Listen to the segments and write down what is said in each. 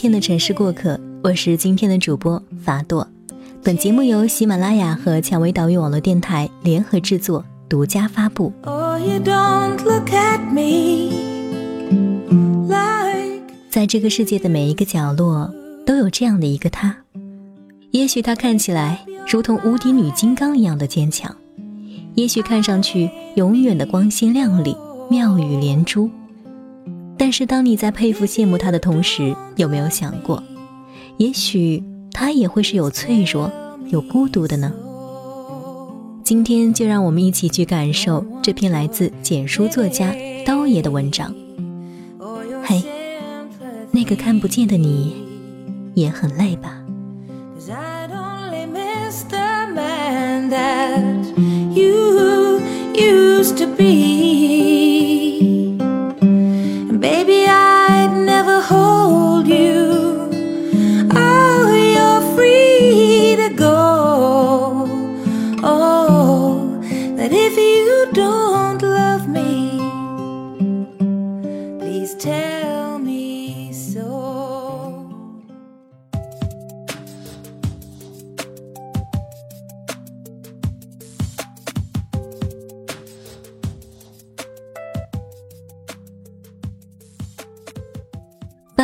天的城市过客，我是今天的主播法朵。本节目由喜马拉雅和蔷薇岛屿网络电台联合制作，独家发布。在这个世界的每一个角落，都有这样的一个他。也许他看起来如同无敌女金刚一样的坚强，也许看上去永远的光鲜亮丽、妙语连珠。但是，当你在佩服、羡慕他的同时，有没有想过，也许他也会是有脆弱、有孤独的呢？今天就让我们一起去感受这篇来自简书作家刀爷的文章。嘿，那个看不见的你，也很累吧？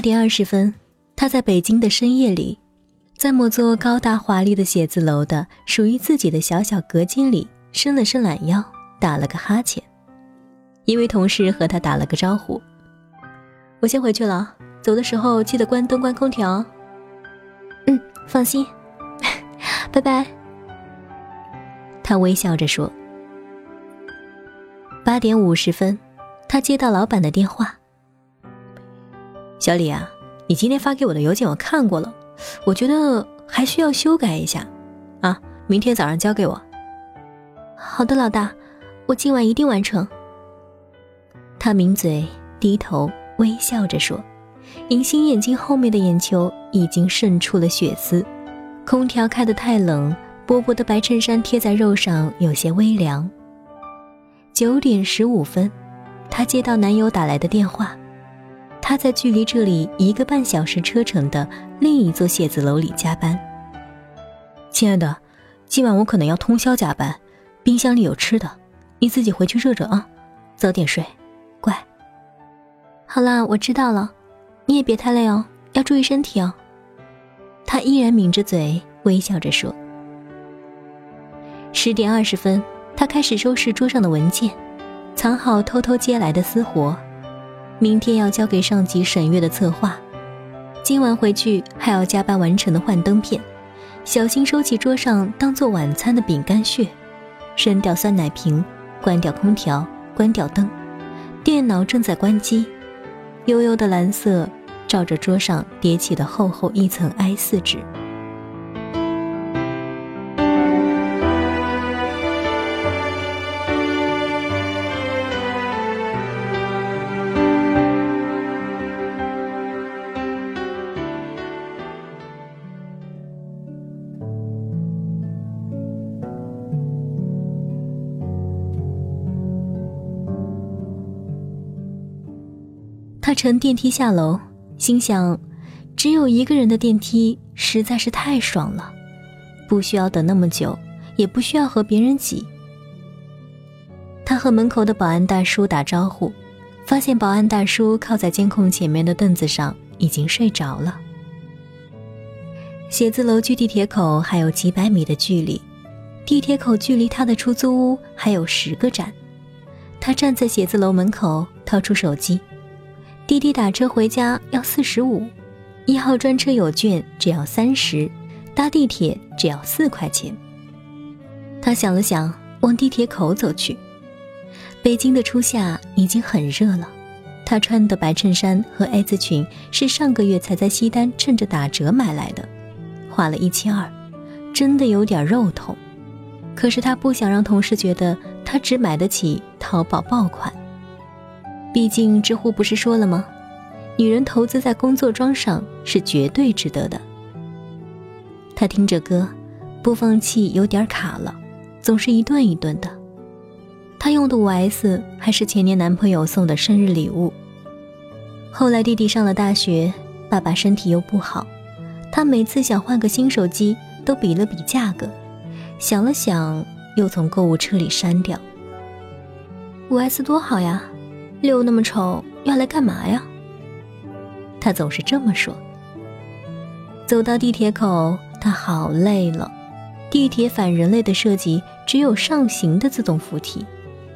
八点二十分，他在北京的深夜里，在某座高大华丽的写字楼的属于自己的小小隔间里，伸了伸懒腰，打了个哈欠。一位同事和他打了个招呼：“我先回去了，走的时候记得关灯、关空调。”“嗯，放心，拜拜。”他微笑着说。八点五十分，他接到老板的电话。小李啊，你今天发给我的邮件我看过了，我觉得还需要修改一下，啊，明天早上交给我。好的，老大，我今晚一定完成。他抿嘴低头微笑着说，隐形眼镜后面的眼球已经渗出了血丝，空调开得太冷，薄薄的白衬衫贴在肉上有些微凉。九点十五分，他接到男友打来的电话。他在距离这里一个半小时车程的另一座写字楼里加班。亲爱的，今晚我可能要通宵加班，冰箱里有吃的，你自己回去热热啊，早点睡，乖。好啦，我知道了，你也别太累哦，要注意身体哦。他依然抿着嘴，微笑着说。十点二十分，他开始收拾桌上的文件，藏好偷偷接来的私活。明天要交给上级审阅的策划，今晚回去还要加班完成的幻灯片，小心收起桌上当做晚餐的饼干屑，扔掉酸奶瓶，关掉空调，关掉灯，电脑正在关机，悠悠的蓝色照着桌上叠起的厚厚一层 A 四纸。乘电梯下楼，心想：只有一个人的电梯实在是太爽了，不需要等那么久，也不需要和别人挤。他和门口的保安大叔打招呼，发现保安大叔靠在监控前面的凳子上，已经睡着了。写字楼距地铁口还有几百米的距离，地铁口距离他的出租屋还有十个站。他站在写字楼门口，掏出手机。滴滴打车回家要四十五，一号专车有券只要三十，搭地铁只要四块钱。他想了想，往地铁口走去。北京的初夏已经很热了，他穿的白衬衫和 A 字裙是上个月才在西单趁着打折买来的，花了一千二，真的有点肉痛。可是他不想让同事觉得他只买得起淘宝爆款。毕竟知乎不是说了吗？女人投资在工作装上是绝对值得的。他听着歌，播放器有点卡了，总是一顿一顿的。他用的五 S 还是前年男朋友送的生日礼物。后来弟弟上了大学，爸爸身体又不好，他每次想换个新手机都比了比价格，想了想又从购物车里删掉。五 S 多好呀，六那么丑，要来干嘛呀？他总是这么说。走到地铁口，他好累了。地铁反人类的设计，只有上行的自动扶梯，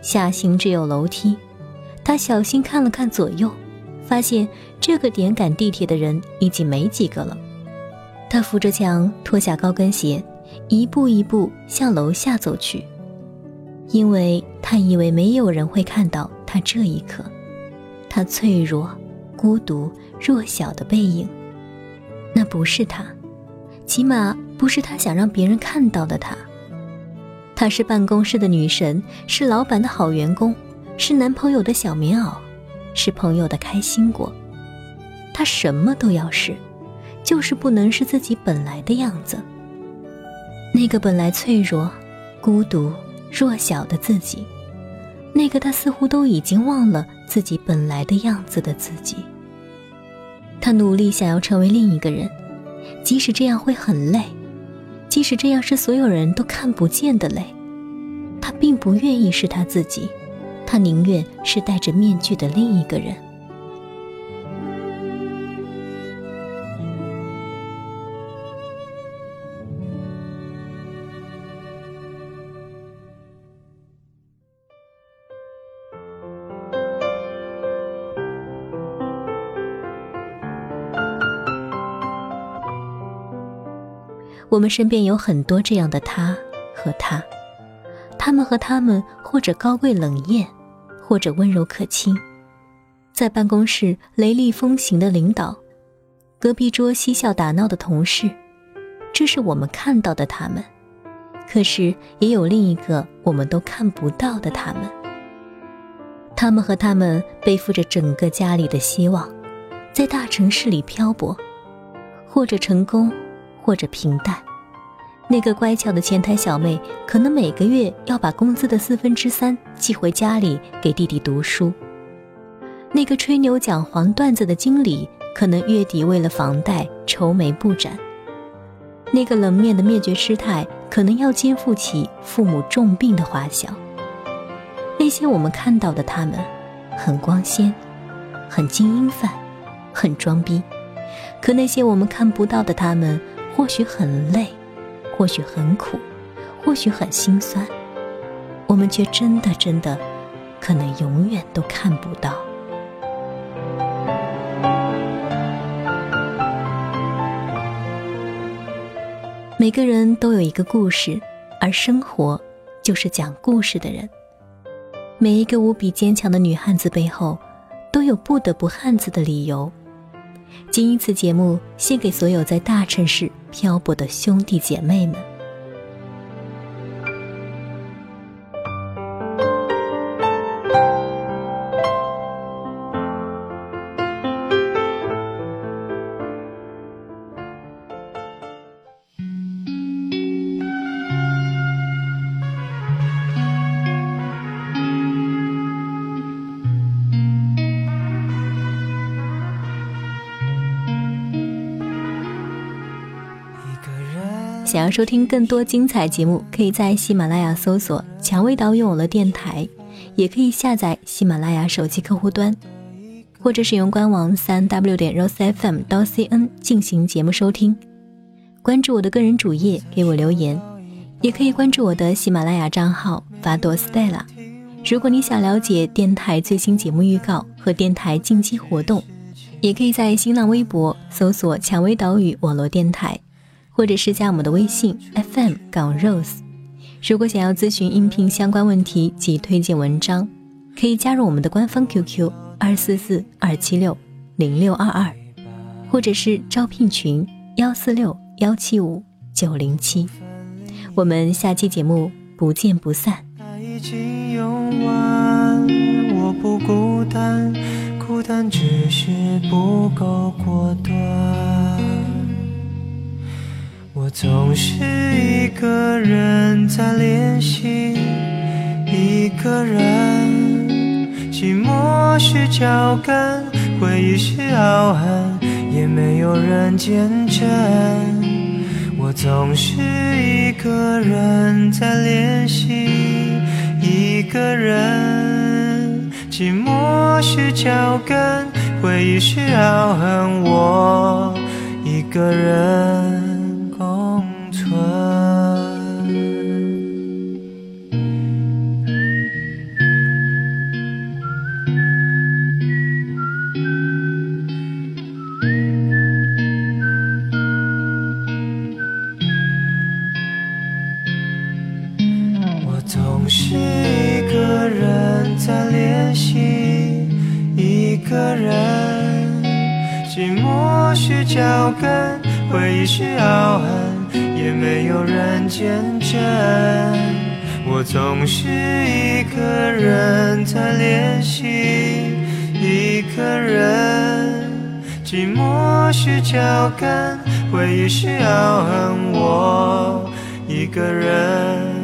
下行只有楼梯。他小心看了看左右，发现这个点赶地铁的人已经没几个了。他扶着墙，脱下高跟鞋，一步一步向楼下走去，因为他以为没有人会看到他这一刻，他脆弱、孤独、弱小的背影。那不是他，起码不是他想让别人看到的他。她是办公室的女神，是老板的好员工，是男朋友的小棉袄，是朋友的开心果。她什么都要是，就是不能是自己本来的样子。那个本来脆弱、孤独、弱小的自己，那个他似乎都已经忘了自己本来的样子的自己。他努力想要成为另一个人，即使这样会很累，即使这样是所有人都看不见的累，他并不愿意是他自己，他宁愿是戴着面具的另一个人。我们身边有很多这样的他和他，他们和他们或者高贵冷艳，或者温柔可亲，在办公室雷厉风行的领导，隔壁桌嬉笑打闹的同事，这是我们看到的他们。可是也有另一个我们都看不到的他们，他们和他们背负着整个家里的希望，在大城市里漂泊，或者成功。或者平淡，那个乖巧的前台小妹，可能每个月要把工资的四分之三寄回家里给弟弟读书；那个吹牛讲黄段子的经理，可能月底为了房贷愁眉不展；那个冷面的灭绝师太，可能要肩负起父母重病的花销。那些我们看到的他们，很光鲜，很精英范，很装逼；可那些我们看不到的他们。或许很累，或许很苦，或许很心酸，我们却真的真的，可能永远都看不到。每个人都有一个故事，而生活就是讲故事的人。每一个无比坚强的女汉子背后，都有不得不汉子的理由。仅一次节目，献给所有在大城市漂泊的兄弟姐妹们。想要收听更多精彩节目，可以在喜马拉雅搜索“蔷薇岛屿网络电台”，也可以下载喜马拉雅手机客户端，或者使用官网三 w 点 rosefm 到 cn 进行节目收听。关注我的个人主页，给我留言，也可以关注我的喜马拉雅账号法朵 stella。如果你想了解电台最新节目预告和电台近期活动，也可以在新浪微博搜索“蔷薇岛屿网络电台”。或者是加我们的微信 FM 杠 Rose。如果想要咨询音频相关问题及推荐文章，可以加入我们的官方 QQ 二四四二七六零六二二，或者是招聘群幺四六幺七五九零七。我们下期节目不见不散。已经用完，我不孤单，孤单只是不够果断。总是一个人在练习，一个人，寂寞是脚跟，回忆是傲寒，也没有人见证。我总是一个人在练习，一个人，寂寞是脚跟，回忆是凹痕，我一个人也许傲寒，也没有人见证。我总是一个人在练习，一个人，寂寞是脚跟，回忆是凹痕，我一个人。